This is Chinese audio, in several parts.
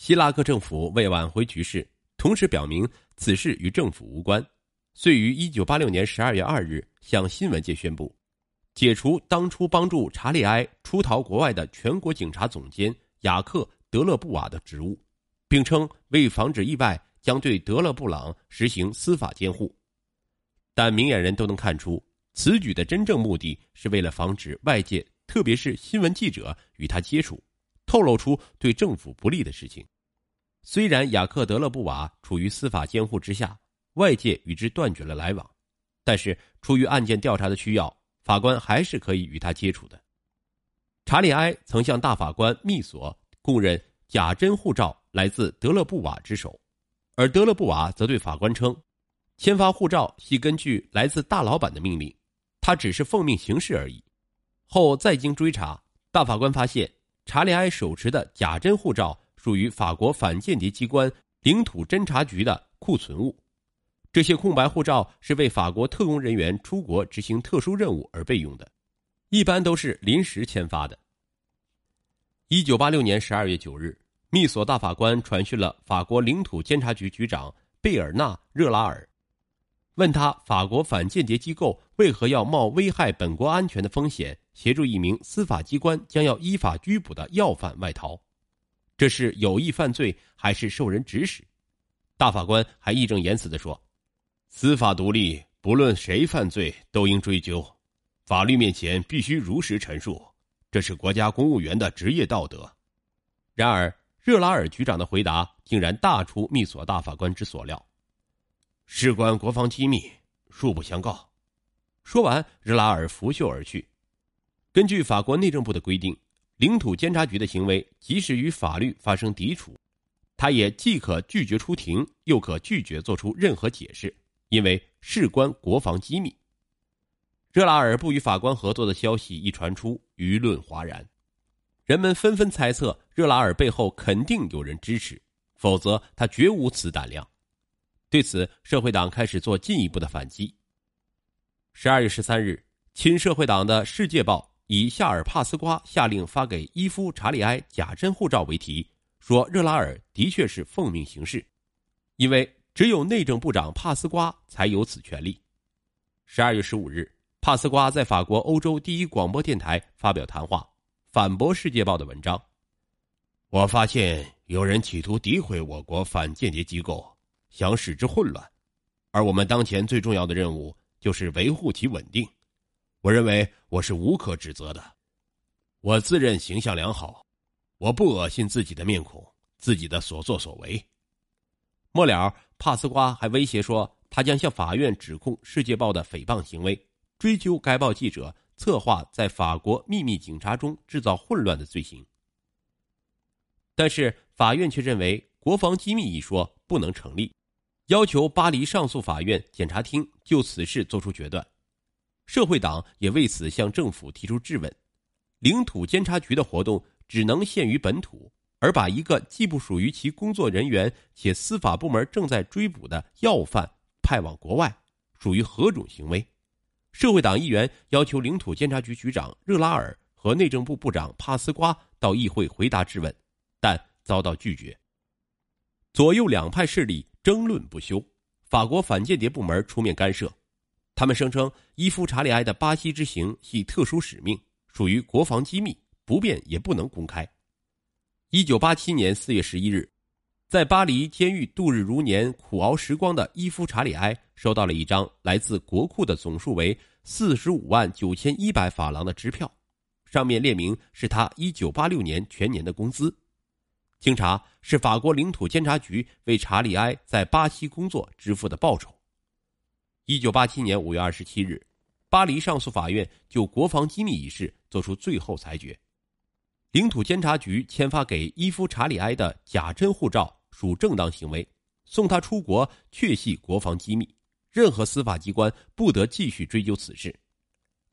希拉克政府为挽回局势，同时表明此事与政府无关，遂于一九八六年十二月二日向新闻界宣布，解除当初帮助查理埃出逃国外的全国警察总监雅克·德勒布瓦的职务，并称为防止意外，将对德勒布朗实行司法监护。但明眼人都能看出，此举的真正目的是为了防止外界，特别是新闻记者与他接触。透露出对政府不利的事情。虽然雅克·德勒布瓦处于司法监护之下，外界与之断绝了来往，但是出于案件调查的需要，法官还是可以与他接触的。查理埃曾向大法官密索供认假真护照来自德勒布瓦之手，而德勒布瓦则对法官称，签发护照系根据来自大老板的命令，他只是奉命行事而已。后再经追查，大法官发现。查理埃手持的假真护照属于法国反间谍机关领土侦察局的库存物，这些空白护照是为法国特工人员出国执行特殊任务而备用的，一般都是临时签发的。一九八六年十二月九日，密索大法官传讯了法国领土监察局局长贝尔纳·热拉尔，问他法国反间谍机构为何要冒危害本国安全的风险。协助一名司法机关将要依法拘捕的要犯外逃，这是有意犯罪还是受人指使？大法官还义正言辞地说：“司法独立，不论谁犯罪都应追究，法律面前必须如实陈述，这是国家公务员的职业道德。”然而，热拉尔局长的回答竟然大出密索大法官之所料：“事关国防机密，恕不相告。”说完，热拉尔拂袖而去。根据法国内政部的规定，领土监察局的行为即使与法律发生抵触，他也既可拒绝出庭，又可拒绝做出任何解释，因为事关国防机密。热拉尔不与法官合作的消息一传出，舆论哗然，人们纷纷猜测热拉尔背后肯定有人支持，否则他绝无此胆量。对此，社会党开始做进一步的反击。十二月十三日，亲社会党的《世界报》。以夏尔·帕斯瓜下令发给伊夫·查理埃假真护照为题，说热拉尔的确是奉命行事，因为只有内政部长帕斯瓜才有此权利。十二月十五日，帕斯瓜在法国欧洲第一广播电台发表谈话，反驳《世界报》的文章。我发现有人企图诋毁我国反间谍机构，想使之混乱，而我们当前最重要的任务就是维护其稳定。我认为我是无可指责的，我自认形象良好，我不恶心自己的面孔，自己的所作所为。末了，帕斯瓜还威胁说，他将向法院指控《世界报》的诽谤行为，追究该报记者策划在法国秘密警察中制造混乱的罪行。但是，法院却认为国防机密一说不能成立，要求巴黎上诉法院检察厅就此事作出决断。社会党也为此向政府提出质问：领土监察局的活动只能限于本土，而把一个既不属于其工作人员且司法部门正在追捕的要犯派往国外，属于何种行为？社会党议员要求领土监察局局长热拉尔和内政部部长帕斯瓜到议会回答质问，但遭到拒绝。左右两派势力争论不休，法国反间谍部门出面干涉。他们声称，伊夫·查理埃的巴西之行系特殊使命，属于国防机密，不便也不能公开。一九八七年四月十一日，在巴黎监狱度日如年、苦熬时光的伊夫·查理埃收到了一张来自国库的总数为四十五万九千一百法郎的支票，上面列明是他一九八六年全年的工资。经查，是法国领土监察局为查理埃在巴西工作支付的报酬。一九八七年五月二十七日，巴黎上诉法院就国防机密一事作出最后裁决：领土监察局签发给伊夫·查理埃的假真护照属正当行为，送他出国确系国防机密，任何司法机关不得继续追究此事。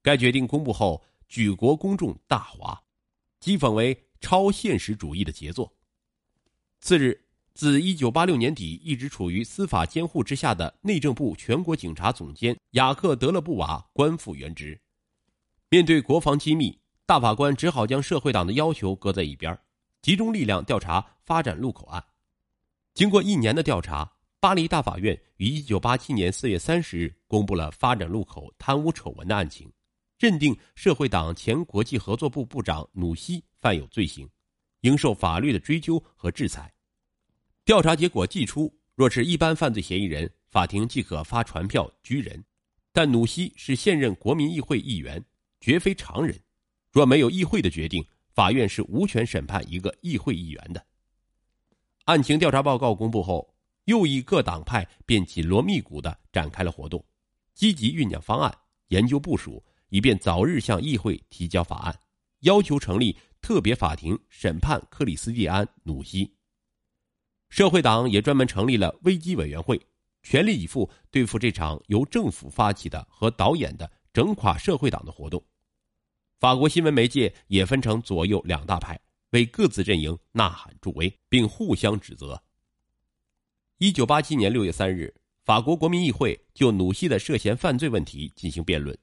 该决定公布后，举国公众大哗，讥讽为超现实主义的杰作。次日。自一九八六年底一直处于司法监护之下的内政部全国警察总监雅克·德勒布瓦官复原职。面对国防机密，大法官只好将社会党的要求搁在一边，集中力量调查发展路口案。经过一年的调查，巴黎大法院于一九八七年四月三十日公布了发展路口贪污丑闻的案情，认定社会党前国际合作部部长努西犯有罪行，应受法律的追究和制裁。调查结果既出，若是一般犯罪嫌疑人，法庭即可发传票拘人。但努西是现任国民议会议员，绝非常人。若没有议会的决定，法院是无权审判一个议会议员的。案情调查报告公布后，右翼各党派便紧锣密鼓的展开了活动，积极酝酿方案、研究部署，以便早日向议会提交法案，要求成立特别法庭审判克里斯蒂安·努西。社会党也专门成立了危机委员会。全力以赴对付这场由政府发起的和导演的整垮社会党的活动。法国新闻媒介也分成左右两大派，为各自阵营呐喊助威，并互相指责。一九八七年六月三日，法国国民议会就努西的涉嫌犯罪问题进行辩论。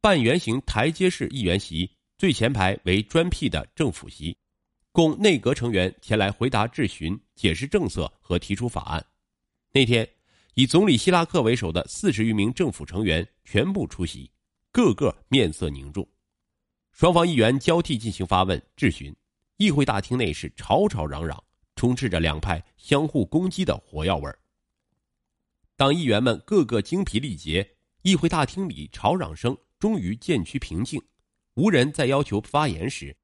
半圆形台阶式议员席最前排为专辟的政府席，供内阁成员前来回答质询、解释政策和提出法案。那天。以总理希拉克为首的四十余名政府成员全部出席，个个面色凝重。双方议员交替进行发问质询，议会大厅内是吵吵嚷嚷，充斥着两派相互攻击的火药味当议员们个个精疲力竭，议会大厅里吵嚷声终于渐趋平静，无人再要求发言时，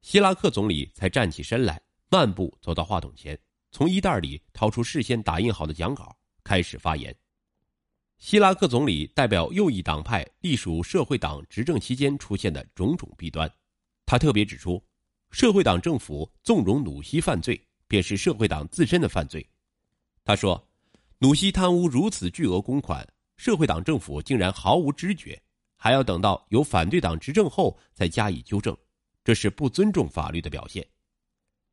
希拉克总理才站起身来，漫步走到话筒前，从衣袋里掏出事先打印好的讲稿。开始发言。希拉克总理代表右翼党派隶属社会党执政期间出现的种种弊端，他特别指出，社会党政府纵容努西犯罪，便是社会党自身的犯罪。他说，努西贪污如此巨额公款，社会党政府竟然毫无知觉，还要等到有反对党执政后再加以纠正，这是不尊重法律的表现。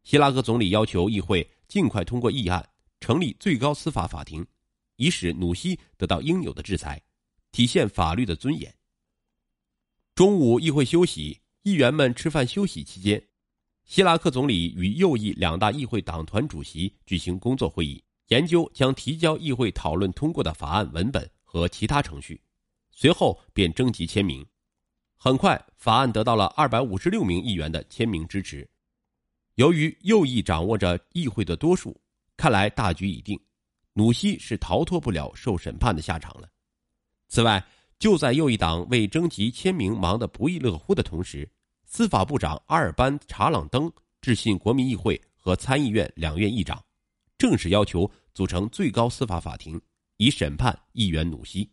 希拉克总理要求议会尽快通过议案，成立最高司法法庭。以使努西得到应有的制裁，体现法律的尊严。中午议会休息，议员们吃饭休息期间，希拉克总理与右翼两大议会党团主席举行工作会议，研究将提交议会讨论通过的法案文本和其他程序。随后便征集签名，很快法案得到了二百五十六名议员的签名支持。由于右翼掌握着议会的多数，看来大局已定。努西是逃脱不了受审判的下场了。此外，就在右翼党为征集签名忙得不亦乐乎的同时，司法部长阿尔班·查朗登致信国民议会和参议院两院议长，正式要求组成最高司法法庭，以审判议员努西。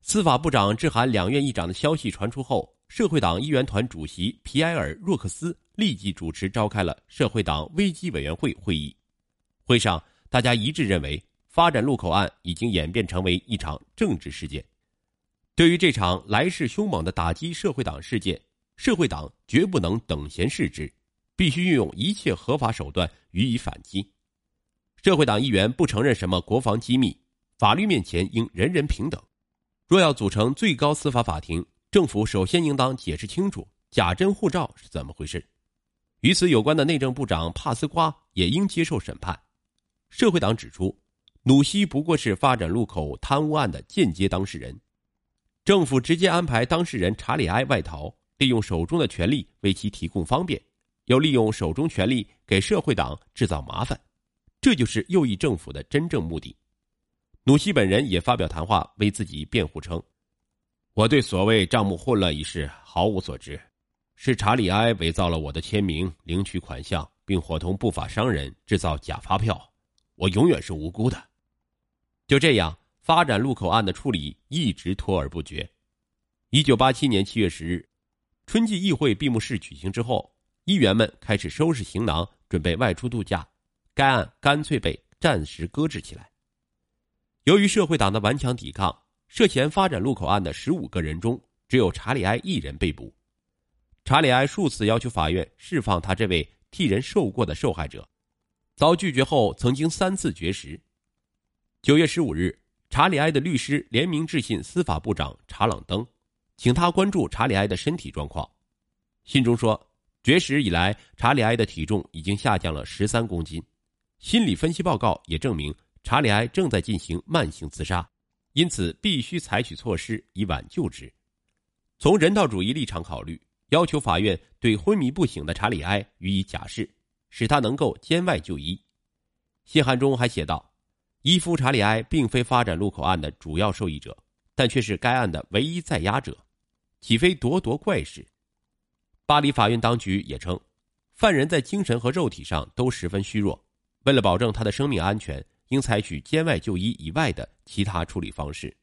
司法部长致函两院议长的消息传出后，社会党议员团主席皮埃尔·若克斯立即主持召开了社会党危机委员会会议，会上。大家一致认为，发展路口案已经演变成为一场政治事件。对于这场来势凶猛的打击社会党事件，社会党绝不能等闲视之，必须运用一切合法手段予以反击。社会党议员不承认什么国防机密，法律面前应人人平等。若要组成最高司法法庭，政府首先应当解释清楚假真护照是怎么回事。与此有关的内政部长帕斯瓜也应接受审判。社会党指出，努西不过是发展路口贪污案的间接当事人，政府直接安排当事人查理埃外逃，利用手中的权力为其提供方便，又利用手中权力给社会党制造麻烦，这就是右翼政府的真正目的。鲁西本人也发表谈话为自己辩护称：“我对所谓账目混乱一事毫无所知，是查理埃伪造了我的签名，领取款项，并伙同不法商人制造假发票。”我永远是无辜的。就这样，发展路口案的处理一直拖而不决。一九八七年七月十日，春季议会闭幕式举行之后，议员们开始收拾行囊，准备外出度假。该案干脆被暂时搁置起来。由于社会党的顽强抵抗，涉嫌发展路口案的十五个人中，只有查理埃一人被捕。查理埃数次要求法院释放他这位替人受过的受害者。遭拒绝后，曾经三次绝食。九月十五日，查理埃的律师联名致信司法部长查朗登，请他关注查理埃的身体状况。信中说，绝食以来，查理埃的体重已经下降了十三公斤。心理分析报告也证明，查理埃正在进行慢性自杀，因此必须采取措施以挽救之。从人道主义立场考虑，要求法院对昏迷不醒的查理埃予以假释，使他能够监外就医。信函中还写道：“伊夫·查理埃并非发展路口案的主要受益者，但却是该案的唯一在押者，岂非咄咄怪事？”巴黎法院当局也称，犯人在精神和肉体上都十分虚弱。为了保证他的生命安全，应采取监外就医以外的其他处理方式。